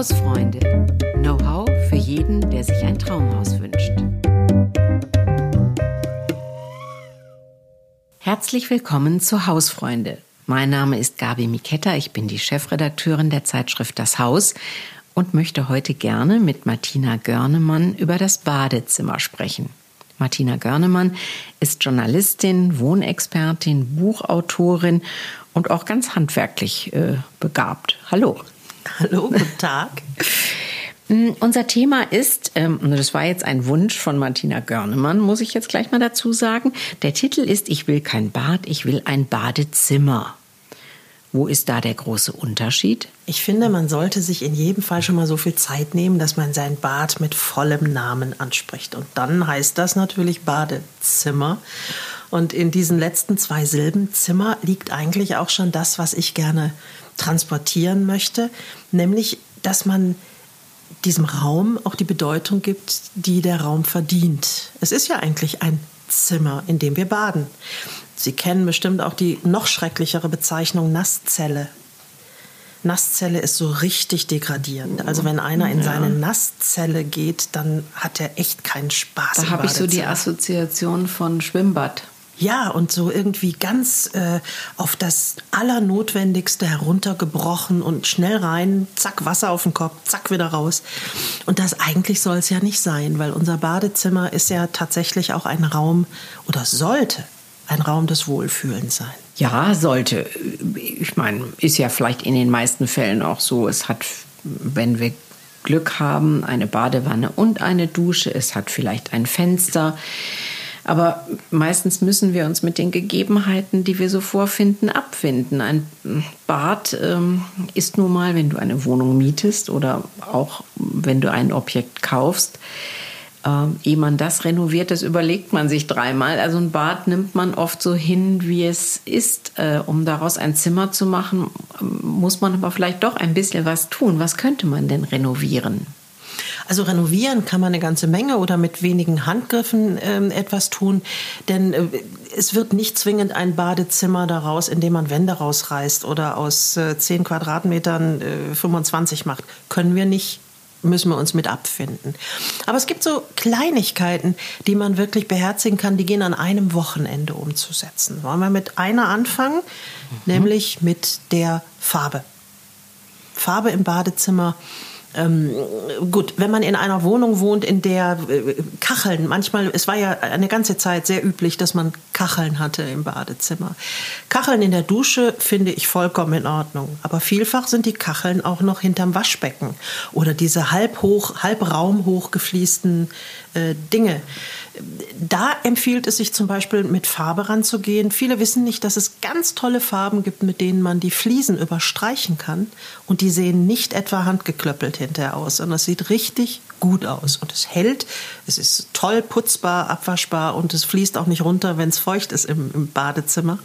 Hausfreunde. Know-how für jeden, der sich ein Traumhaus wünscht. Herzlich willkommen zu Hausfreunde. Mein Name ist Gabi Miketta, ich bin die Chefredakteurin der Zeitschrift Das Haus und möchte heute gerne mit Martina Görnemann über das Badezimmer sprechen. Martina Görnemann ist Journalistin, Wohnexpertin, Buchautorin und auch ganz handwerklich äh, begabt. Hallo. Hallo, guten Tag. Mm, unser Thema ist, ähm, und das war jetzt ein Wunsch von Martina Görnemann, muss ich jetzt gleich mal dazu sagen. Der Titel ist Ich will kein Bad, ich will ein Badezimmer. Wo ist da der große Unterschied? Ich finde, man sollte sich in jedem Fall schon mal so viel Zeit nehmen, dass man sein Bad mit vollem Namen anspricht. Und dann heißt das natürlich Badezimmer. Und in diesen letzten zwei Silben Zimmer liegt eigentlich auch schon das, was ich gerne transportieren möchte, nämlich, dass man diesem Raum auch die Bedeutung gibt, die der Raum verdient. Es ist ja eigentlich ein Zimmer, in dem wir baden. Sie kennen bestimmt auch die noch schrecklichere Bezeichnung Nasszelle. Nasszelle ist so richtig degradierend. Also wenn einer in ja. seine Nasszelle geht, dann hat er echt keinen Spaß. Da habe ich so die Assoziation von Schwimmbad. Ja, und so irgendwie ganz äh, auf das Allernotwendigste heruntergebrochen und schnell rein, zack, Wasser auf den Kopf, zack, wieder raus. Und das eigentlich soll es ja nicht sein, weil unser Badezimmer ist ja tatsächlich auch ein Raum oder sollte ein Raum des Wohlfühlens sein. Ja, sollte. Ich meine, ist ja vielleicht in den meisten Fällen auch so. Es hat, wenn wir Glück haben, eine Badewanne und eine Dusche. Es hat vielleicht ein Fenster. Aber meistens müssen wir uns mit den Gegebenheiten, die wir so vorfinden, abfinden. Ein Bad ähm, ist nun mal, wenn du eine Wohnung mietest oder auch wenn du ein Objekt kaufst, äh, ehe man das renoviert, das überlegt man sich dreimal. Also ein Bad nimmt man oft so hin, wie es ist. Äh, um daraus ein Zimmer zu machen, muss man aber vielleicht doch ein bisschen was tun. Was könnte man denn renovieren? Also renovieren kann man eine ganze Menge oder mit wenigen Handgriffen äh, etwas tun, denn äh, es wird nicht zwingend ein Badezimmer daraus, in dem man Wände rausreißt oder aus äh, 10 Quadratmetern 25 äh, macht. Können wir nicht müssen wir uns mit abfinden. Aber es gibt so Kleinigkeiten, die man wirklich beherzigen kann, die gehen an einem Wochenende umzusetzen. Wollen wir mit einer anfangen, mhm. nämlich mit der Farbe. Farbe im Badezimmer ähm, gut, wenn man in einer Wohnung wohnt, in der äh, Kacheln, manchmal, es war ja eine ganze Zeit sehr üblich, dass man Kacheln hatte im Badezimmer. Kacheln in der Dusche finde ich vollkommen in Ordnung. Aber vielfach sind die Kacheln auch noch hinterm Waschbecken oder diese halb hoch, halb raumhoch gefließten äh, Dinge. Da empfiehlt es sich zum Beispiel mit Farbe ranzugehen. Viele wissen nicht, dass es ganz tolle Farben gibt, mit denen man die Fliesen überstreichen kann. Und die sehen nicht etwa handgeklöppelt hinterher aus, sondern es sieht richtig gut aus. Und es hält, es ist toll putzbar, abwaschbar und es fließt auch nicht runter, wenn es feucht ist im, im Badezimmer.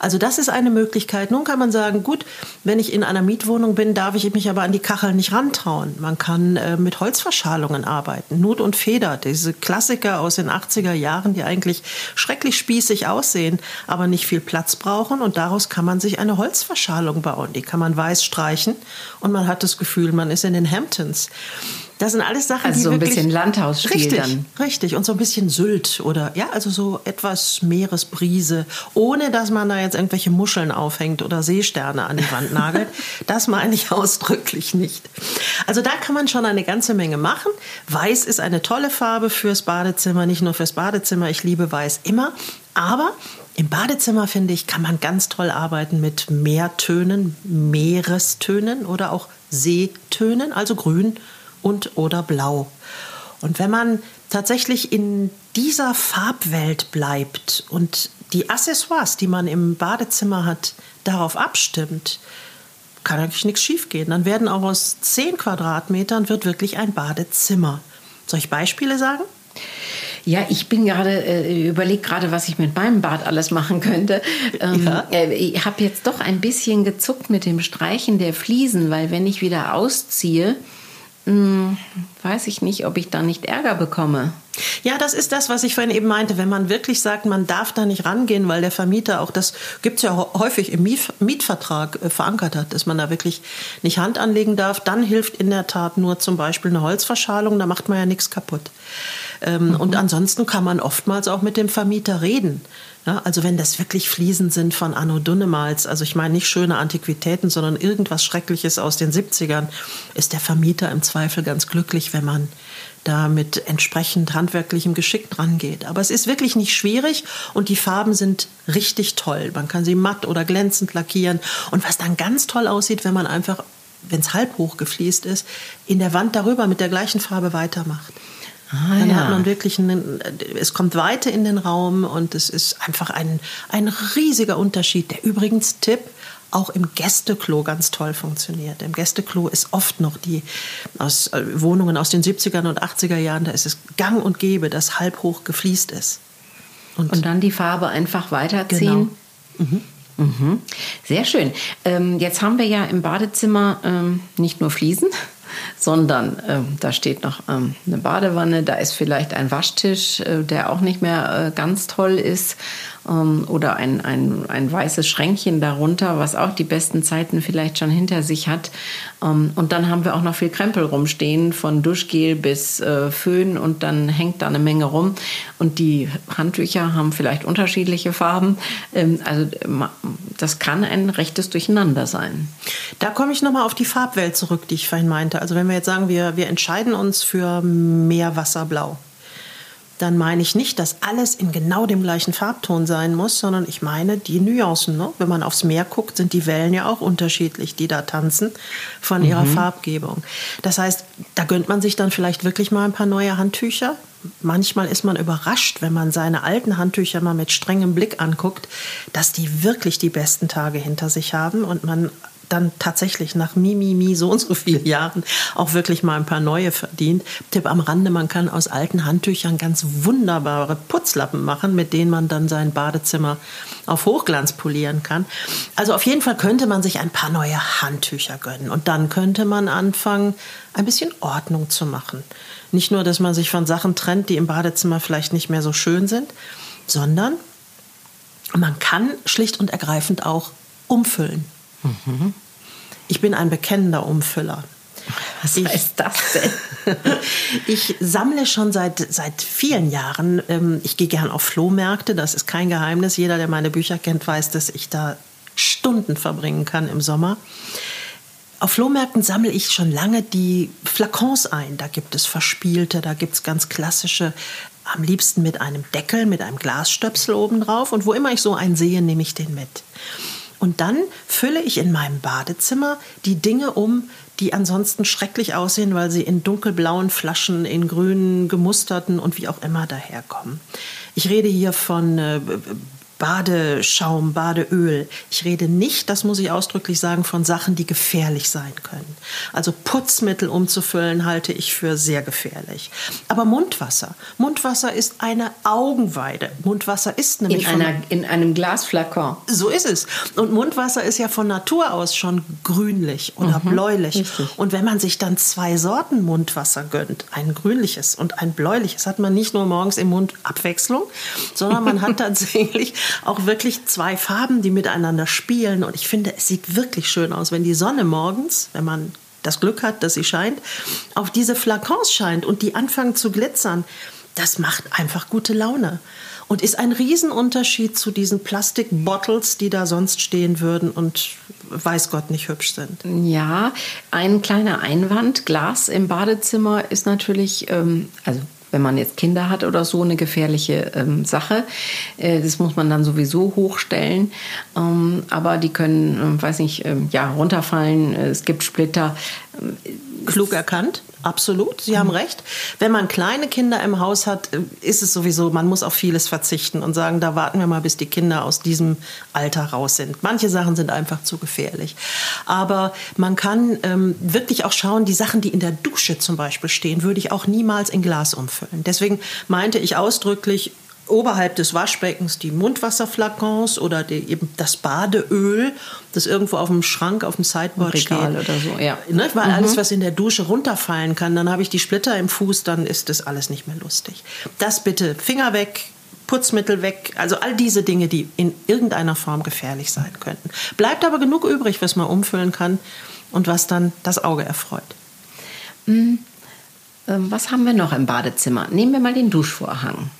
Also das ist eine Möglichkeit. Nun kann man sagen, gut, wenn ich in einer Mietwohnung bin, darf ich mich aber an die Kacheln nicht rantrauen. Man kann äh, mit Holzverschalungen arbeiten. Nut und Feder, diese Klassiker aus den 80er Jahren, die eigentlich schrecklich spießig aussehen, aber nicht viel Platz brauchen. Und daraus kann man sich eine Holzverschalung bauen. Die kann man weiß streichen und man hat das Gefühl, man ist in den Hamptons. Das sind alles Sachen, also die so ein bisschen Landhausstil richtig, dann. Richtig und so ein bisschen Sylt oder ja, also so etwas Meeresbrise, ohne dass man da jetzt irgendwelche Muscheln aufhängt oder Seesterne an die Wand nagelt. das meine ich ausdrücklich nicht. Also da kann man schon eine ganze Menge machen. Weiß ist eine tolle Farbe fürs Badezimmer, nicht nur fürs Badezimmer. Ich liebe Weiß immer, aber im Badezimmer, finde ich, kann man ganz toll arbeiten mit Meertönen, Meerestönen oder auch Seetönen, also grün und oder blau. Und wenn man tatsächlich in dieser Farbwelt bleibt und die Accessoires, die man im Badezimmer hat, darauf abstimmt, kann eigentlich nichts schiefgehen. Dann werden auch aus 10 Quadratmetern wird wirklich ein Badezimmer. Soll ich Beispiele sagen? Ja, ich bin gerade, äh, überlege gerade, was ich mit meinem Bad alles machen könnte. Ähm, ja. äh, ich habe jetzt doch ein bisschen gezuckt mit dem Streichen der Fliesen, weil wenn ich wieder ausziehe, weiß ich nicht, ob ich da nicht Ärger bekomme. Ja, das ist das, was ich vorhin eben meinte. Wenn man wirklich sagt, man darf da nicht rangehen, weil der Vermieter auch das gibt es ja häufig im Mietvertrag äh, verankert hat, dass man da wirklich nicht Hand anlegen darf, dann hilft in der Tat nur zum Beispiel eine Holzverschalung, da macht man ja nichts kaputt. Ähm, mhm. Und ansonsten kann man oftmals auch mit dem Vermieter reden. Ja, also wenn das wirklich Fliesen sind von Anno Dunnemals, also ich meine nicht schöne Antiquitäten, sondern irgendwas Schreckliches aus den 70ern, ist der Vermieter im Zweifel ganz glücklich, wenn man da mit entsprechend handwerklichem Geschick dran geht. Aber es ist wirklich nicht schwierig und die Farben sind richtig toll. Man kann sie matt oder glänzend lackieren. Und was dann ganz toll aussieht, wenn man einfach, wenn es halb hoch gefliest ist, in der Wand darüber mit der gleichen Farbe weitermacht. Ah, dann ja. hat man wirklich einen, es kommt Weite in den Raum und es ist einfach ein, ein riesiger Unterschied. Der übrigens Tipp, auch im Gästeklo ganz toll funktioniert. Im Gästeklo ist oft noch die aus äh, Wohnungen aus den 70er und 80er Jahren, da ist es gang und gäbe, dass halb hoch gefliest ist. Und, und dann die Farbe einfach weiterziehen. Genau. Mhm. Mhm. Sehr schön. Ähm, jetzt haben wir ja im Badezimmer ähm, nicht nur Fliesen, sondern ähm, da steht noch ähm, eine Badewanne, da ist vielleicht ein Waschtisch, äh, der auch nicht mehr äh, ganz toll ist oder ein, ein, ein weißes Schränkchen darunter, was auch die besten Zeiten vielleicht schon hinter sich hat. Ähm, und dann haben wir auch noch viel Krempel rumstehen, von Duschgel bis äh, Föhn und dann hängt da eine Menge rum. Und die Handtücher haben vielleicht unterschiedliche Farben. Ähm, also das kann ein rechtes Durcheinander sein. Da komme ich nochmal auf die Farbwelt zurück, die ich vorhin meinte. Also wenn wir jetzt sagen, wir, wir entscheiden uns für Meerwasserblau dann meine ich nicht, dass alles in genau dem gleichen Farbton sein muss, sondern ich meine die Nuancen. Ne? Wenn man aufs Meer guckt, sind die Wellen ja auch unterschiedlich, die da tanzen von ihrer mhm. Farbgebung. Das heißt, da gönnt man sich dann vielleicht wirklich mal ein paar neue Handtücher. Manchmal ist man überrascht, wenn man seine alten Handtücher mal mit strengem Blick anguckt, dass die wirklich die besten Tage hinter sich haben und man dann tatsächlich nach Mimimi mi, mi, so und so vielen Jahren auch wirklich mal ein paar neue verdient. Tipp am Rande, man kann aus alten Handtüchern ganz wunderbare Putzlappen machen, mit denen man dann sein Badezimmer auf Hochglanz polieren kann. Also auf jeden Fall könnte man sich ein paar neue Handtücher gönnen und dann könnte man anfangen, ein bisschen Ordnung zu machen. Nicht nur, dass man sich von Sachen trennt, die im Badezimmer vielleicht nicht mehr so schön sind, sondern man kann schlicht und ergreifend auch umfüllen. Mhm. Ich bin ein bekennender Umfüller. Was ich, heißt das denn? ich sammle schon seit, seit vielen Jahren. Ähm, ich gehe gern auf Flohmärkte, das ist kein Geheimnis. Jeder, der meine Bücher kennt, weiß, dass ich da Stunden verbringen kann im Sommer. Auf Flohmärkten sammle ich schon lange die Flakons ein. Da gibt es verspielte, da gibt es ganz klassische, am liebsten mit einem Deckel, mit einem Glasstöpsel obendrauf. Und wo immer ich so einen sehe, nehme ich den mit. Und dann fülle ich in meinem Badezimmer die Dinge um, die ansonsten schrecklich aussehen, weil sie in dunkelblauen Flaschen, in grünen, gemusterten und wie auch immer daherkommen. Ich rede hier von äh, Badeschaum, Badeöl. Ich rede nicht, das muss ich ausdrücklich sagen, von Sachen, die gefährlich sein können. Also Putzmittel umzufüllen halte ich für sehr gefährlich. Aber Mundwasser. Mundwasser ist eine Augenweide. Mundwasser ist nämlich in, einer, in einem Glasflakon. So ist es. Und Mundwasser ist ja von Natur aus schon grünlich oder mhm, bläulich. Richtig. Und wenn man sich dann zwei Sorten Mundwasser gönnt, ein grünliches und ein bläuliches, hat man nicht nur morgens im Mund Abwechslung, sondern man hat tatsächlich auch wirklich zwei Farben, die miteinander spielen. Und ich finde, es sieht wirklich schön aus, wenn die Sonne morgens, wenn man das Glück hat, dass sie scheint, auf diese Flakons scheint und die anfangen zu glitzern. Das macht einfach gute Laune und ist ein Riesenunterschied zu diesen Plastikbottles, die da sonst stehen würden und weiß Gott nicht hübsch sind. Ja, ein kleiner Einwand. Glas im Badezimmer ist natürlich, ähm, also wenn man jetzt Kinder hat oder so, eine gefährliche ähm, Sache. Äh, das muss man dann sowieso hochstellen. Ähm, aber die können, äh, weiß nicht, äh, ja, runterfallen. Es gibt Splitter. Klug erkannt. Absolut, Sie mhm. haben recht. Wenn man kleine Kinder im Haus hat, äh, ist es sowieso, man muss auf vieles verzichten und sagen, da warten wir mal, bis die Kinder aus diesem Alter raus sind. Manche Sachen sind einfach zu gefährlich. Aber man kann ähm, wirklich auch schauen, die Sachen, die in der Dusche zum Beispiel stehen, würde ich auch niemals in Glas umfüllen. Deswegen meinte ich ausdrücklich, oberhalb des Waschbeckens die Mundwasserflakons oder die, eben das Badeöl, das irgendwo auf dem Schrank, auf dem Sideboard Regal steht. oder so, ja. Ne, weil alles, was in der Dusche runterfallen kann, dann habe ich die Splitter im Fuß, dann ist das alles nicht mehr lustig. Das bitte Finger weg, Putzmittel weg, also all diese Dinge, die in irgendeiner Form gefährlich sein könnten. Bleibt aber genug übrig, was man umfüllen kann und was dann das Auge erfreut. Ähm, Was haben wir noch im Badezimmer? Nehmen wir mal den Duschvorhang.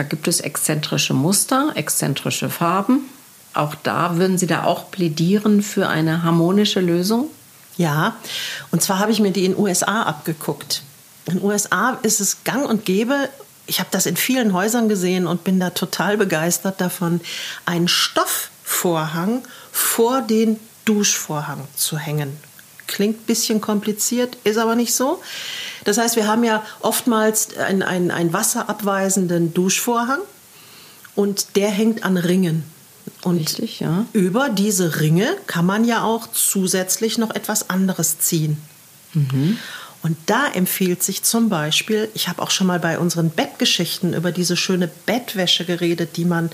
Da gibt es exzentrische Muster, exzentrische Farben. Auch da würden Sie da auch plädieren für eine harmonische Lösung? Ja, und zwar habe ich mir die in den USA abgeguckt. In den USA ist es gang und gäbe, ich habe das in vielen Häusern gesehen und bin da total begeistert davon, einen Stoffvorhang vor den Duschvorhang zu hängen. Klingt ein bisschen kompliziert, ist aber nicht so. Das heißt, wir haben ja oftmals einen, einen, einen wasserabweisenden Duschvorhang und der hängt an Ringen. Und Richtig, ja. über diese Ringe kann man ja auch zusätzlich noch etwas anderes ziehen. Und da empfiehlt sich zum Beispiel, ich habe auch schon mal bei unseren Bettgeschichten über diese schöne Bettwäsche geredet, die man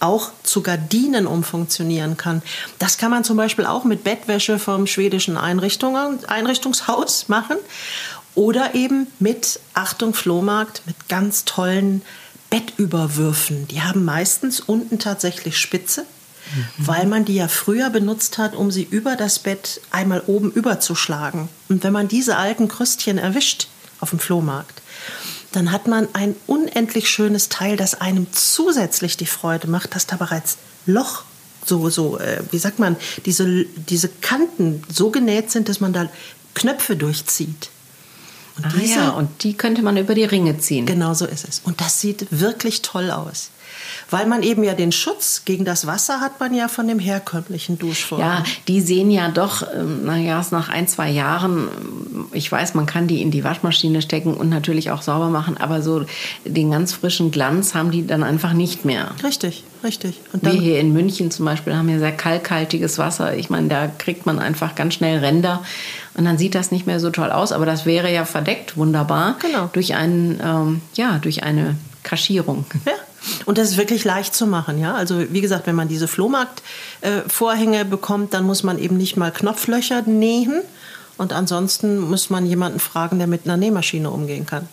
auch zu Gardinen umfunktionieren kann. Das kann man zum Beispiel auch mit Bettwäsche vom schwedischen Einrichtungshaus machen oder eben mit, Achtung, Flohmarkt, mit ganz tollen Bettüberwürfen. Die haben meistens unten tatsächlich Spitze, weil man die ja früher benutzt hat, um sie über das Bett einmal oben überzuschlagen. Und wenn man diese alten Krüstchen erwischt auf dem Flohmarkt, dann hat man ein unendlich schönes Teil, das einem zusätzlich die Freude macht, dass da bereits Loch, so, so, äh, wie sagt man, diese, diese Kanten so genäht sind, dass man da Knöpfe durchzieht. Und Ah diese- ja, und die könnte man über die Ringe ziehen. Genau so ist es. Und das sieht wirklich toll aus. Weil man eben ja den Schutz gegen das Wasser hat man ja von dem herkömmlichen Duschvorhang. Ja, die sehen ja doch, ähm, naja, nach ein, zwei Jahren, ähm, ich weiß, man kann die in die Waschmaschine stecken und natürlich auch sauber machen, aber so den ganz frischen Glanz haben die dann einfach nicht mehr. Richtig, richtig. Und Wir dann, hier in München zum Beispiel haben ja sehr kalkhaltiges Wasser. Ich meine, da kriegt man einfach ganz schnell Ränder und dann sieht das nicht mehr so toll aus. Aber das wäre ja verdeckt, wunderbar, Genau. durch, einen, ähm, ja, durch eine Kaschierung. ja. Und das ist wirklich leicht zu machen, ja. Also wie gesagt, wenn man diese Flohmarkt-Vorhänge bekommt, dann muss man eben nicht mal Knopflöcher nähen. Und ansonsten muss man jemanden fragen, der mit einer Nähmaschine umgehen kann.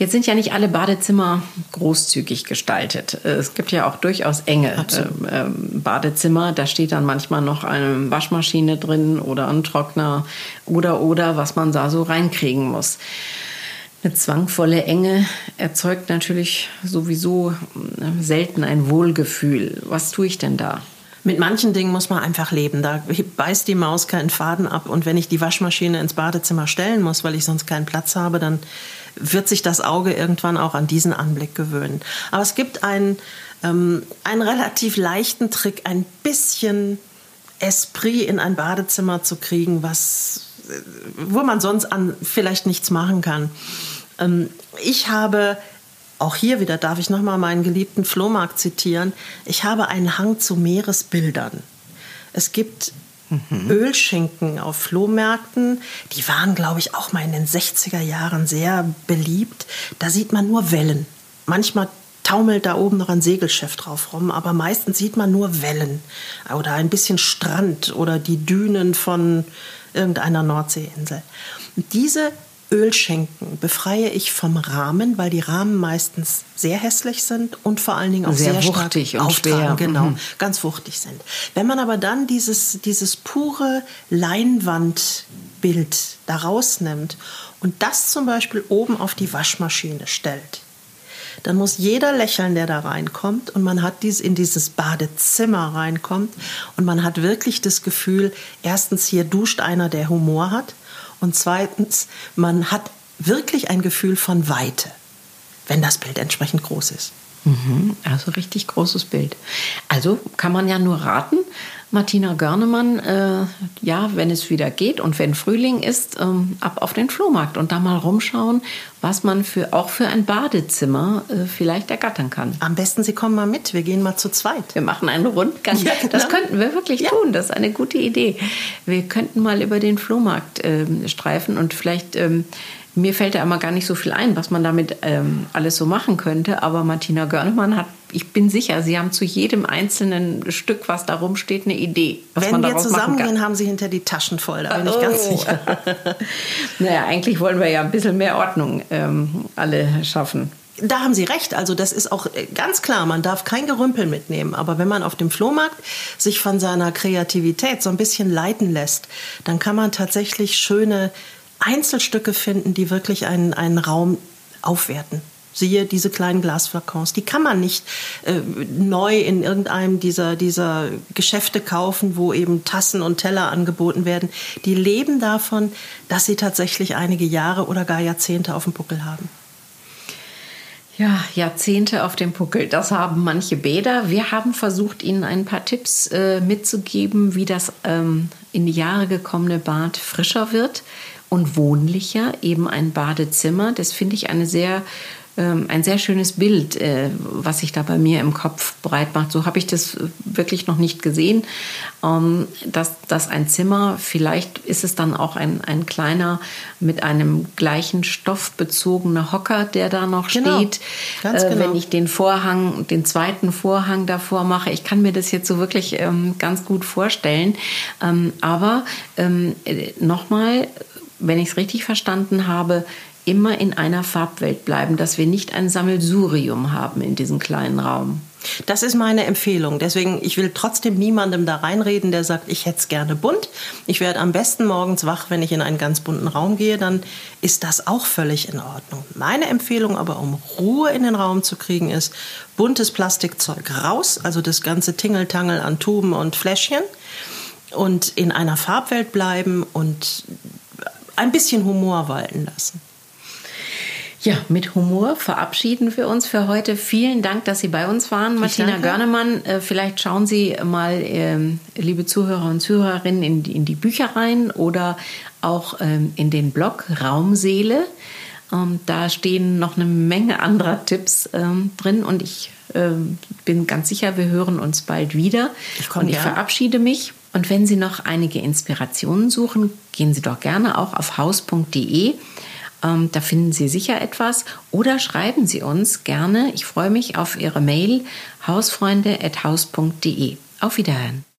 Jetzt sind ja nicht alle Badezimmer großzügig gestaltet. Äh, Es gibt ja auch durchaus enge Absolut. ähm, ähm, Badezimmer. Da steht dann manchmal noch eine Waschmaschine drin oder ein Trockner oder oder was man da so reinkriegen muss. Eine zwangvolle Enge erzeugt natürlich sowieso äh, selten ein Wohlgefühl. Was tue ich denn da? Mit manchen Dingen muss man einfach leben. Da beißt die Maus keinen Faden ab. Und wenn ich die Waschmaschine ins Badezimmer stellen muss, weil ich sonst keinen Platz habe, dann wird sich das Auge irgendwann auch an diesen Anblick gewöhnen. Aber es gibt einen, ähm, einen relativ leichten Trick, ein bisschen Esprit in ein Badezimmer zu kriegen, was, wo man sonst an vielleicht nichts machen kann. Ähm, ich habe auch hier wieder darf ich nochmal meinen geliebten Flohmarkt zitieren. Ich habe einen Hang zu Meeresbildern. Es gibt Ölschinken auf Flohmärkten. Die waren, glaube ich, auch mal in den 60er Jahren sehr beliebt. Da sieht man nur Wellen. Manchmal taumelt da oben noch ein Segelschiff drauf rum, aber meistens sieht man nur Wellen oder ein bisschen Strand oder die Dünen von irgendeiner Nordseeinsel. Diese Ölschenken befreie ich vom Rahmen, weil die Rahmen meistens sehr hässlich sind und vor allen Dingen auch Sehr sehr, stark wuchtig und auftragen, schwer. genau, Mhm. ganz wuchtig sind. Wenn man aber dann dieses, dieses pure Leinwandbild da rausnimmt und das zum Beispiel oben auf die Waschmaschine stellt, dann muss jeder lächeln, der da reinkommt und man hat dies in dieses Badezimmer reinkommt und man hat wirklich das Gefühl, erstens hier duscht einer, der Humor hat und zweitens, man hat wirklich ein Gefühl von Weite, wenn das Bild entsprechend groß ist. Mhm, Also richtig großes Bild. Also kann man ja nur raten, Martina Görnemann, äh, ja, wenn es wieder geht und wenn Frühling ist, ähm, ab auf den Flohmarkt und da mal rumschauen, was man für, auch für ein Badezimmer äh, vielleicht ergattern kann. Am besten, Sie kommen mal mit, wir gehen mal zu zweit. Wir machen einen Rundgang. Ja, genau. Das könnten wir wirklich Ja. tun. Das ist eine gute Idee. Wir könnten mal über den Flohmarkt ähm, streifen und vielleicht ähm, mir fällt da immer gar nicht so viel ein, was man damit ähm, alles so machen könnte. Aber Martina Görnemann hat, ich bin sicher, Sie haben zu jedem einzelnen Stück, was da rumsteht, eine Idee. Was Wenn man wir zusammengehen, haben Sie hinter die Taschen voll, da bin ich ganz Oh. sicher. naja, eigentlich wollen wir ja ein bisschen mehr Ordnung ähm, alle schaffen. Da haben Sie recht. Also das ist auch äh, ganz klar, man darf kein Gerümpel mitnehmen. Aber wenn man auf dem Flohmarkt sich von seiner Kreativität so ein bisschen leiten lässt, dann kann man tatsächlich schöne Einzelstücke finden, die wirklich einen, einen Raum aufwerten. Siehe diese kleinen Glasflakons. Die kann man nicht äh, neu in irgendeinem dieser, dieser Geschäfte kaufen, wo eben Tassen und Teller angeboten werden. Die leben davon, dass sie tatsächlich einige Jahre oder gar Jahrzehnte auf dem Buckel haben. Ja, Jahrzehnte auf dem Puckel. Das haben manche Bäder. Wir haben versucht, Ihnen ein paar Tipps äh, mitzugeben, wie das ähm, in die Jahre gekommene Bad frischer wird und wohnlicher. Eben ein Badezimmer. Das finde ich eine sehr ähm, ein sehr schönes Bild, äh, was sich da bei mir im Kopf breit macht. So habe ich das wirklich noch nicht gesehen, ähm, dass, dass ein Zimmer, vielleicht ist es dann auch ein, ein kleiner mit einem gleichen Stoff bezogener Hocker, der da noch Genau, steht. ganz Äh, genau. Wenn ich den Vorhang, den zweiten Vorhang davor mache, ich kann mir das jetzt so wirklich ähm, ganz gut vorstellen. Aber äh, nochmal, wenn ich es richtig verstanden habe, immer in einer Farbwelt bleiben, dass wir nicht ein Sammelsurium haben in diesem kleinen Raum. Das ist meine Empfehlung. Deswegen, ich will trotzdem niemandem da reinreden, der sagt, ich hätte es gerne bunt. Ich werde am besten morgens wach, wenn ich in einen ganz bunten Raum gehe, dann ist das auch völlig in Ordnung. Meine Empfehlung aber, um Ruhe in den Raum zu kriegen, ist buntes Plastikzeug raus, also das ganze Tingeltangel an Tuben und Fläschchen und in einer Farbwelt bleiben und ein bisschen Humor walten lassen. Ja, mit Humor verabschieden wir uns für heute. Vielen Dank, dass Sie bei uns waren, Martina danke. Görnemann. Äh, Vielleicht schauen Sie mal, ähm, liebe Zuhörer und Zuhörerinnen, in die, in die Bücher rein oder auch ähm, in den Blog Raumseele. Ähm, Da stehen noch eine Menge anderer Tipps drin und ich bin ganz sicher, wir hören uns bald wieder. Ich und ich gern. verabschiede mich. Und wenn Sie noch einige Inspirationen suchen, gehen Sie doch gerne auch auf haus.de. Ähm, da finden Sie sicher etwas. Oder schreiben Sie uns gerne. Ich freue mich auf Ihre Mail hausfreunde.haus.de. Auf Wiederhören.